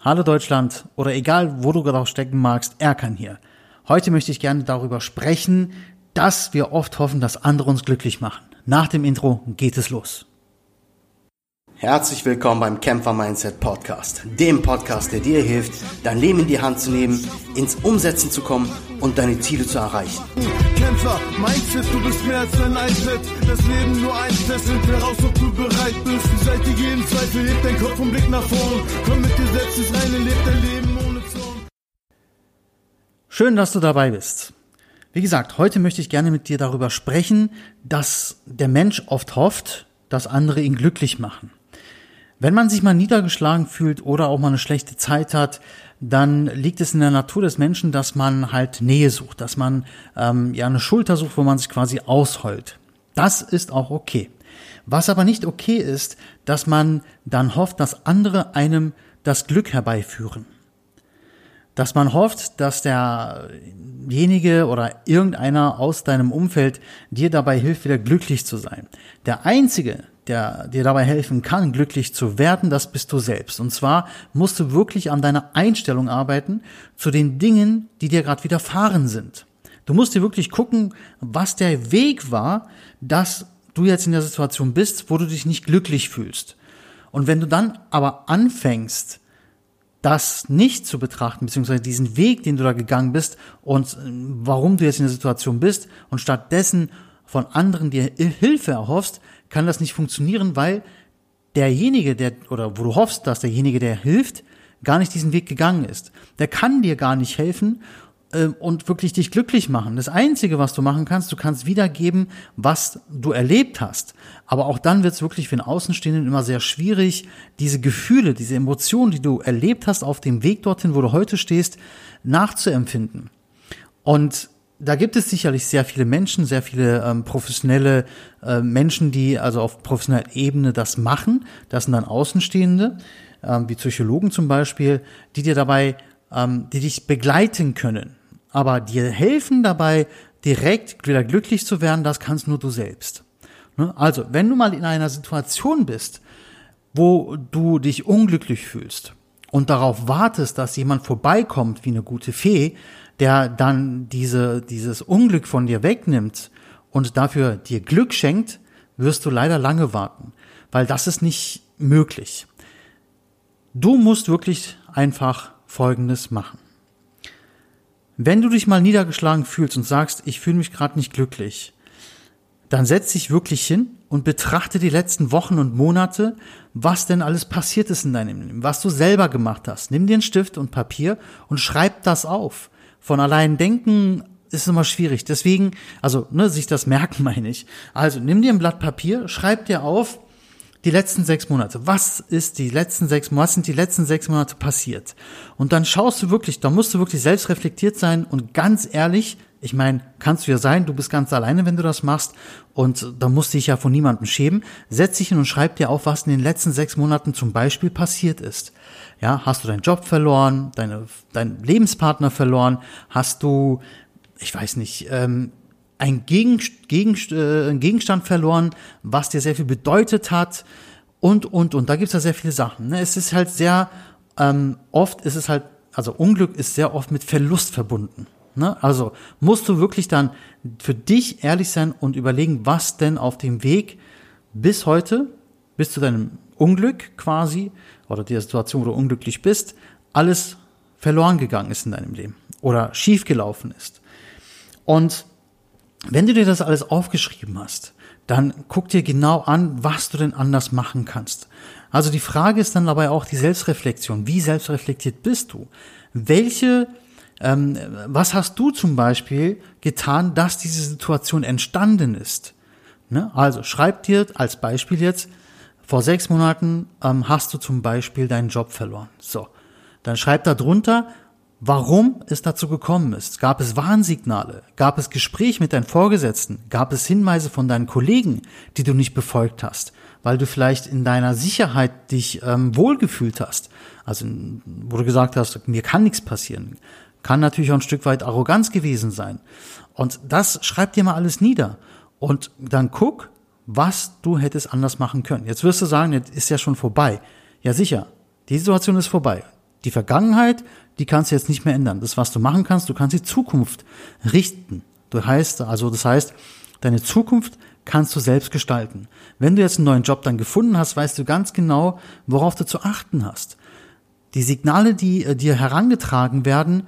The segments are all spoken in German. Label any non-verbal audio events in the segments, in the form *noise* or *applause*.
Hallo Deutschland oder egal, wo du gerade auch stecken magst, Erkan hier. Heute möchte ich gerne darüber sprechen, dass wir oft hoffen, dass andere uns glücklich machen. Nach dem Intro geht es los. Herzlich willkommen beim Kämpfer Mindset Podcast, dem Podcast, der dir hilft, dein Leben in die Hand zu nehmen, ins Umsetzen zu kommen und deine Ziele zu erreichen. Kämpfer Mindset, du bist mehr als ein iPad. Das Leben nur ein Test, find heraus, ob du bereit bist. Beseitige jeden Zweifel, heb dein Kopf und Blick nach vorn. Komm mit dir selbst ins Reine, leb dein Leben ohne Zorn. Schön, dass du dabei bist. Wie gesagt, heute möchte ich gerne mit dir darüber sprechen, dass der Mensch oft hofft, dass andere ihn glücklich machen. Wenn man sich mal niedergeschlagen fühlt oder auch mal eine schlechte Zeit hat, dann liegt es in der Natur des Menschen, dass man halt Nähe sucht, dass man ähm, ja eine Schulter sucht, wo man sich quasi ausheult. Das ist auch okay. Was aber nicht okay ist, dass man dann hofft, dass andere einem das Glück herbeiführen. Dass man hofft, dass derjenige oder irgendeiner aus deinem Umfeld dir dabei hilft, wieder glücklich zu sein. Der einzige, der dir dabei helfen kann, glücklich zu werden, das bist du selbst. Und zwar musst du wirklich an deiner Einstellung arbeiten zu den Dingen, die dir gerade widerfahren sind. Du musst dir wirklich gucken, was der Weg war, dass du jetzt in der Situation bist, wo du dich nicht glücklich fühlst. Und wenn du dann aber anfängst, das nicht zu betrachten, beziehungsweise diesen Weg, den du da gegangen bist und äh, warum du jetzt in der Situation bist und stattdessen von anderen dir Hilfe erhoffst, kann das nicht funktionieren, weil derjenige, der, oder wo du hoffst, dass derjenige, der hilft, gar nicht diesen Weg gegangen ist. Der kann dir gar nicht helfen äh, und wirklich dich glücklich machen. Das Einzige, was du machen kannst, du kannst wiedergeben, was du erlebt hast. Aber auch dann wird es wirklich für den Außenstehenden immer sehr schwierig, diese Gefühle, diese Emotionen, die du erlebt hast auf dem Weg dorthin, wo du heute stehst, nachzuempfinden. Und da gibt es sicherlich sehr viele Menschen, sehr viele ähm, professionelle äh, Menschen, die also auf professioneller Ebene das machen. Das sind dann Außenstehende, ähm, wie Psychologen zum Beispiel, die dir dabei, ähm, die dich begleiten können. Aber dir helfen dabei, direkt wieder glücklich zu werden, das kannst nur du selbst. Ne? Also, wenn du mal in einer Situation bist, wo du dich unglücklich fühlst und darauf wartest, dass jemand vorbeikommt wie eine gute Fee, der dann diese, dieses Unglück von dir wegnimmt und dafür dir Glück schenkt, wirst du leider lange warten, weil das ist nicht möglich. Du musst wirklich einfach Folgendes machen. Wenn du dich mal niedergeschlagen fühlst und sagst, ich fühle mich gerade nicht glücklich, dann setz dich wirklich hin und betrachte die letzten Wochen und Monate, was denn alles passiert ist in deinem Leben, was du selber gemacht hast. Nimm dir einen Stift und Papier und schreib das auf von allein denken ist immer schwierig. Deswegen, also, ne, sich das merken *laughs* meine ich. Also, nimm dir ein Blatt Papier, schreib dir auf, die letzten sechs Monate. Was ist die letzten sechs, was sind die letzten sechs Monate passiert? Und dann schaust du wirklich, da musst du wirklich selbst reflektiert sein und ganz ehrlich, ich meine, kannst du ja sein, du bist ganz alleine, wenn du das machst und da musst du dich ja von niemandem schämen. Setz dich hin und schreib dir auf, was in den letzten sechs Monaten zum Beispiel passiert ist. Ja, hast du deinen Job verloren, deine, deinen Lebenspartner verloren, hast du, ich weiß nicht, ähm, ein Gegen, Gegen, äh, Gegenstand verloren, was dir sehr viel bedeutet hat und, und, und. Da gibt's ja sehr viele Sachen. Ne? Es ist halt sehr, ähm, oft ist es halt, also Unglück ist sehr oft mit Verlust verbunden. Ne? Also musst du wirklich dann für dich ehrlich sein und überlegen, was denn auf dem Weg bis heute, bis zu deinem Unglück quasi, oder der Situation, wo du unglücklich bist, alles verloren gegangen ist in deinem Leben oder schiefgelaufen ist. Und wenn du dir das alles aufgeschrieben hast, dann guck dir genau an, was du denn anders machen kannst. Also die Frage ist dann dabei auch die Selbstreflexion. Wie selbstreflektiert bist du? Welche, ähm, was hast du zum Beispiel getan, dass diese Situation entstanden ist? Ne? Also schreib dir als Beispiel jetzt, vor sechs Monaten ähm, hast du zum Beispiel deinen Job verloren. So, dann schreib da drunter, warum es dazu gekommen ist. Gab es Warnsignale? Gab es Gespräch mit deinen Vorgesetzten? Gab es Hinweise von deinen Kollegen, die du nicht befolgt hast, weil du vielleicht in deiner Sicherheit dich ähm, wohlgefühlt hast? Also, wo du gesagt hast, mir kann nichts passieren. Kann natürlich auch ein Stück weit Arroganz gewesen sein. Und das schreib dir mal alles nieder. Und dann guck, was du hättest anders machen können. Jetzt wirst du sagen, jetzt ist ja schon vorbei. Ja, sicher. Die Situation ist vorbei. Die Vergangenheit, die kannst du jetzt nicht mehr ändern. Das, was du machen kannst, du kannst die Zukunft richten. Du heißt, also das heißt, deine Zukunft kannst du selbst gestalten. Wenn du jetzt einen neuen Job dann gefunden hast, weißt du ganz genau, worauf du zu achten hast. Die Signale, die äh, dir herangetragen werden,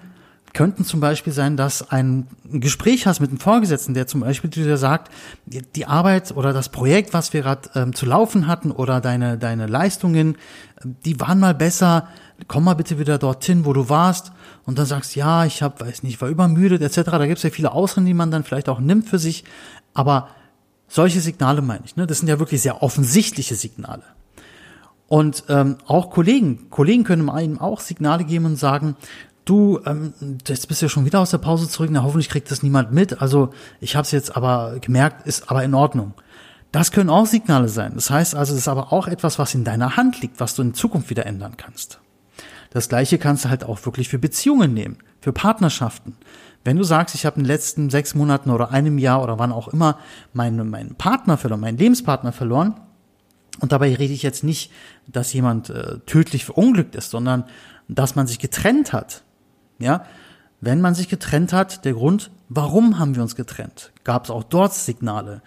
könnten zum Beispiel sein, dass ein Gespräch hast mit einem Vorgesetzten, der zum Beispiel dir sagt, die Arbeit oder das Projekt, was wir gerade ähm, zu laufen hatten oder deine, deine Leistungen, die waren mal besser, komm mal bitte wieder dorthin, wo du warst und dann sagst, ja, ich habe, weiß nicht, war übermüdet etc. Da gibt es ja viele Ausreden, die man dann vielleicht auch nimmt für sich, aber solche Signale meine ich, ne? das sind ja wirklich sehr offensichtliche Signale. Und ähm, auch Kollegen, Kollegen können einem auch Signale geben und sagen, du, ähm, jetzt bist du ja schon wieder aus der Pause zurück, na hoffentlich kriegt das niemand mit. Also ich habe es jetzt aber gemerkt, ist aber in Ordnung. Das können auch Signale sein. Das heißt also, das ist aber auch etwas, was in deiner Hand liegt, was du in Zukunft wieder ändern kannst. Das gleiche kannst du halt auch wirklich für Beziehungen nehmen, für Partnerschaften. Wenn du sagst, ich habe in den letzten sechs Monaten oder einem Jahr oder wann auch immer meinen, meinen Partner verloren, meinen Lebenspartner verloren, und dabei rede ich jetzt nicht, dass jemand äh, tödlich verunglückt ist, sondern dass man sich getrennt hat. Ja, wenn man sich getrennt hat, der Grund, warum haben wir uns getrennt? Gab es auch dort Signale?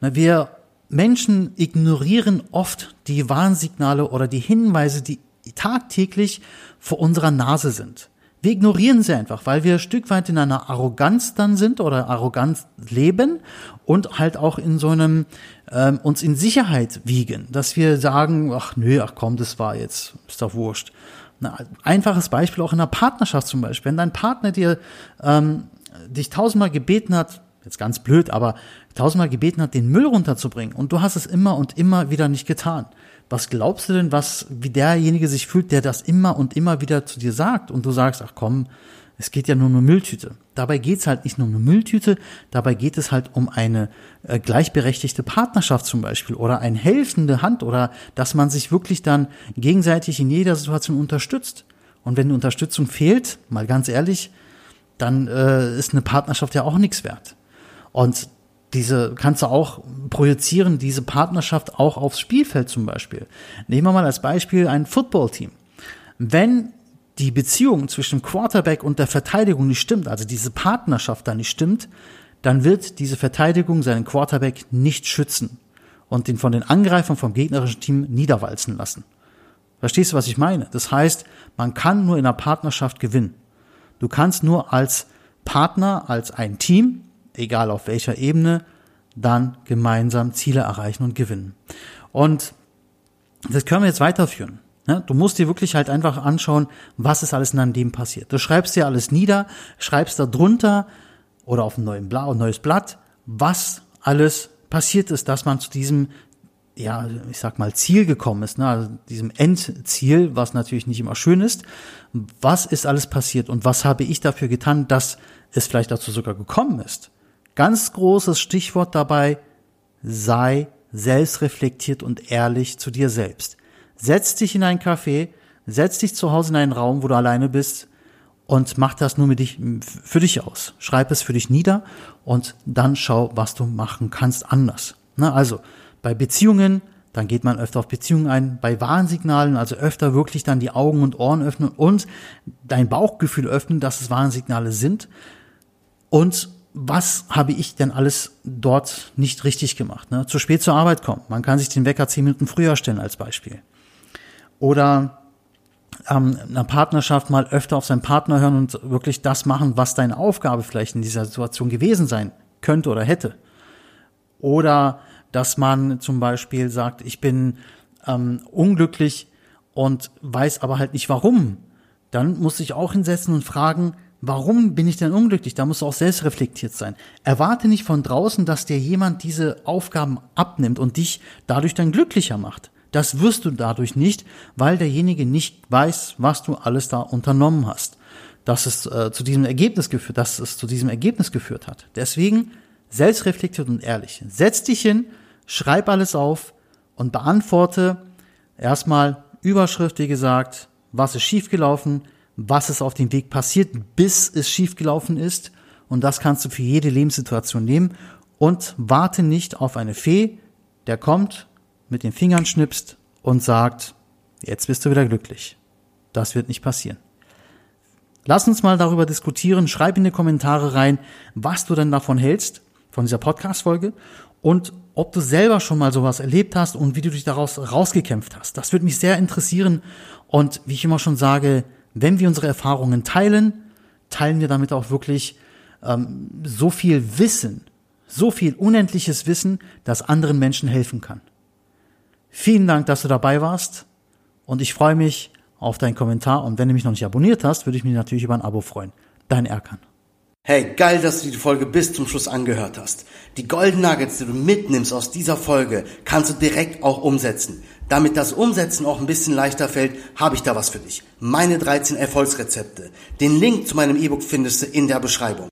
Na, wir Menschen ignorieren oft die Warnsignale oder die Hinweise, die tagtäglich vor unserer Nase sind. Wir ignorieren sie einfach, weil wir ein Stück weit in einer Arroganz dann sind oder Arroganz leben und halt auch in so einem ähm, uns in Sicherheit wiegen, dass wir sagen, ach nö, ach komm, das war jetzt, ist doch wurscht. Ein einfaches Beispiel auch in einer Partnerschaft zum Beispiel. Wenn dein Partner dir ähm, dich tausendmal gebeten hat, jetzt ganz blöd, aber tausendmal gebeten hat, den Müll runterzubringen und du hast es immer und immer wieder nicht getan was glaubst du denn, was, wie derjenige sich fühlt, der das immer und immer wieder zu dir sagt und du sagst, ach komm, es geht ja nur um eine Mülltüte. Dabei geht's halt nicht nur um eine Mülltüte, dabei geht es halt um eine äh, gleichberechtigte Partnerschaft zum Beispiel oder eine helfende Hand oder dass man sich wirklich dann gegenseitig in jeder Situation unterstützt. Und wenn die Unterstützung fehlt, mal ganz ehrlich, dann äh, ist eine Partnerschaft ja auch nichts wert. Und diese kannst du auch projizieren, diese Partnerschaft auch aufs Spielfeld zum Beispiel. Nehmen wir mal als Beispiel ein Footballteam. Wenn die Beziehung zwischen Quarterback und der Verteidigung nicht stimmt, also diese Partnerschaft da nicht stimmt, dann wird diese Verteidigung seinen Quarterback nicht schützen und den von den Angreifern vom gegnerischen Team niederwalzen lassen. Verstehst du, was ich meine? Das heißt, man kann nur in einer Partnerschaft gewinnen. Du kannst nur als Partner, als ein Team egal auf welcher Ebene, dann gemeinsam Ziele erreichen und gewinnen. Und das können wir jetzt weiterführen. Ne? Du musst dir wirklich halt einfach anschauen, was ist alles in deinem Leben passiert. Du schreibst dir alles nieder, schreibst da drunter oder auf ein neues Blatt, was alles passiert ist, dass man zu diesem, ja, ich sag mal, Ziel gekommen ist, ne? also diesem Endziel, was natürlich nicht immer schön ist. Was ist alles passiert und was habe ich dafür getan, dass es vielleicht dazu sogar gekommen ist? Ganz großes Stichwort dabei, sei selbstreflektiert und ehrlich zu dir selbst. Setz dich in ein Café, setz dich zu Hause in einen Raum, wo du alleine bist und mach das nur mit dich, für dich aus. Schreib es für dich nieder und dann schau, was du machen kannst anders. Na, also bei Beziehungen, dann geht man öfter auf Beziehungen ein. Bei Warnsignalen, also öfter wirklich dann die Augen und Ohren öffnen und dein Bauchgefühl öffnen, dass es Warnsignale sind. Und was habe ich denn alles dort nicht richtig gemacht? Ne? Zu spät zur Arbeit kommen. Man kann sich den Wecker zehn Minuten früher stellen als Beispiel. Oder ähm, einer Partnerschaft mal öfter auf seinen Partner hören und wirklich das machen, was deine Aufgabe vielleicht in dieser Situation gewesen sein könnte oder hätte. Oder dass man zum Beispiel sagt, ich bin ähm, unglücklich und weiß aber halt nicht warum. Dann muss ich auch hinsetzen und fragen, Warum bin ich denn unglücklich? Da musst du auch selbst reflektiert sein. Erwarte nicht von draußen, dass dir jemand diese Aufgaben abnimmt und dich dadurch dann glücklicher macht. Das wirst du dadurch nicht, weil derjenige nicht weiß, was du alles da unternommen hast. Dass es äh, zu diesem Ergebnis geführt, dass es zu diesem Ergebnis geführt hat. Deswegen selbstreflektiert und ehrlich. Setz dich hin, schreib alles auf und beantworte erstmal Überschrift, wie gesagt, was ist schiefgelaufen, was ist auf dem Weg passiert, bis es schiefgelaufen ist. Und das kannst du für jede Lebenssituation nehmen. Und warte nicht auf eine Fee, der kommt, mit den Fingern schnipst und sagt, jetzt bist du wieder glücklich. Das wird nicht passieren. Lass uns mal darüber diskutieren. Schreib in die Kommentare rein, was du denn davon hältst, von dieser Podcast-Folge und ob du selber schon mal sowas erlebt hast und wie du dich daraus rausgekämpft hast. Das würde mich sehr interessieren. Und wie ich immer schon sage, wenn wir unsere Erfahrungen teilen, teilen wir damit auch wirklich ähm, so viel Wissen, so viel unendliches Wissen, das anderen Menschen helfen kann. Vielen Dank, dass du dabei warst und ich freue mich auf deinen Kommentar und wenn du mich noch nicht abonniert hast, würde ich mich natürlich über ein Abo freuen. Dein Erkan. Hey, geil, dass du die Folge bis zum Schluss angehört hast. Die Golden Nuggets, die du mitnimmst aus dieser Folge, kannst du direkt auch umsetzen. Damit das Umsetzen auch ein bisschen leichter fällt, habe ich da was für dich. Meine 13 Erfolgsrezepte. Den Link zu meinem E-Book findest du in der Beschreibung.